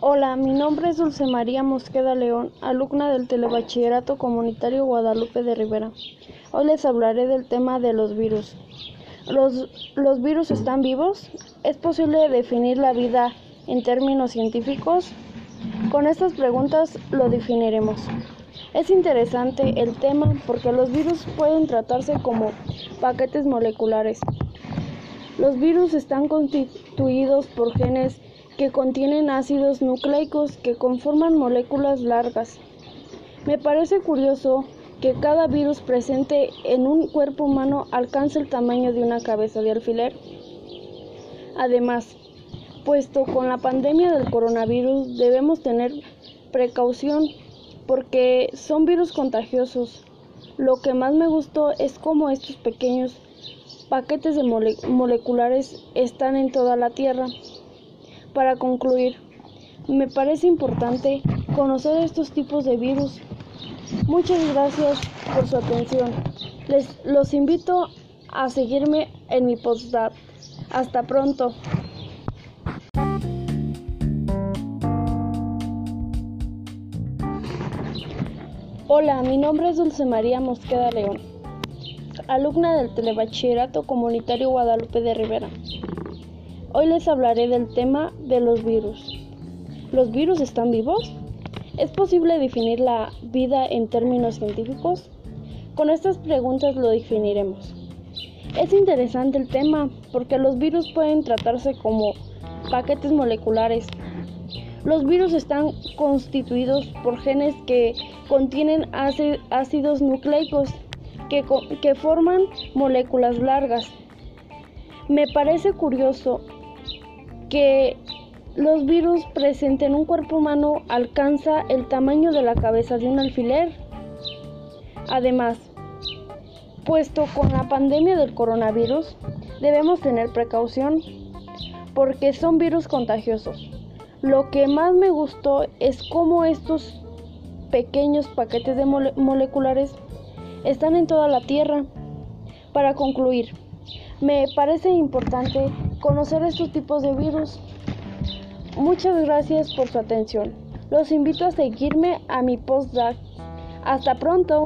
Hola, mi nombre es Dulce María Mosqueda León, alumna del Telebachillerato Comunitario Guadalupe de Rivera. Hoy les hablaré del tema de los virus. ¿Los, ¿Los virus están vivos? ¿Es posible definir la vida en términos científicos? Con estas preguntas lo definiremos. Es interesante el tema porque los virus pueden tratarse como paquetes moleculares. Los virus están constituidos por genes que contienen ácidos nucleicos que conforman moléculas largas. Me parece curioso que cada virus presente en un cuerpo humano alcance el tamaño de una cabeza de alfiler. Además, puesto con la pandemia del coronavirus debemos tener precaución porque son virus contagiosos. Lo que más me gustó es cómo estos pequeños paquetes de moleculares están en toda la Tierra. Para concluir, me parece importante conocer estos tipos de virus. Muchas gracias por su atención. Les los invito a seguirme en mi postdap. Hasta pronto. Hola, mi nombre es Dulce María Mosqueda León, alumna del Telebachillerato Comunitario Guadalupe de Rivera. Hoy les hablaré del tema de los virus. ¿Los virus están vivos? ¿Es posible definir la vida en términos científicos? Con estas preguntas lo definiremos. Es interesante el tema porque los virus pueden tratarse como paquetes moleculares. Los virus están constituidos por genes que contienen ácidos nucleicos que, que forman moléculas largas. Me parece curioso que los virus presentes en un cuerpo humano alcanza el tamaño de la cabeza de un alfiler. Además, puesto con la pandemia del coronavirus, debemos tener precaución porque son virus contagiosos. Lo que más me gustó es cómo estos pequeños paquetes de moleculares están en toda la Tierra. Para concluir, me parece importante conocer estos tipos de virus. Muchas gracias por su atención. Los invito a seguirme a mi postdoc. Hasta pronto.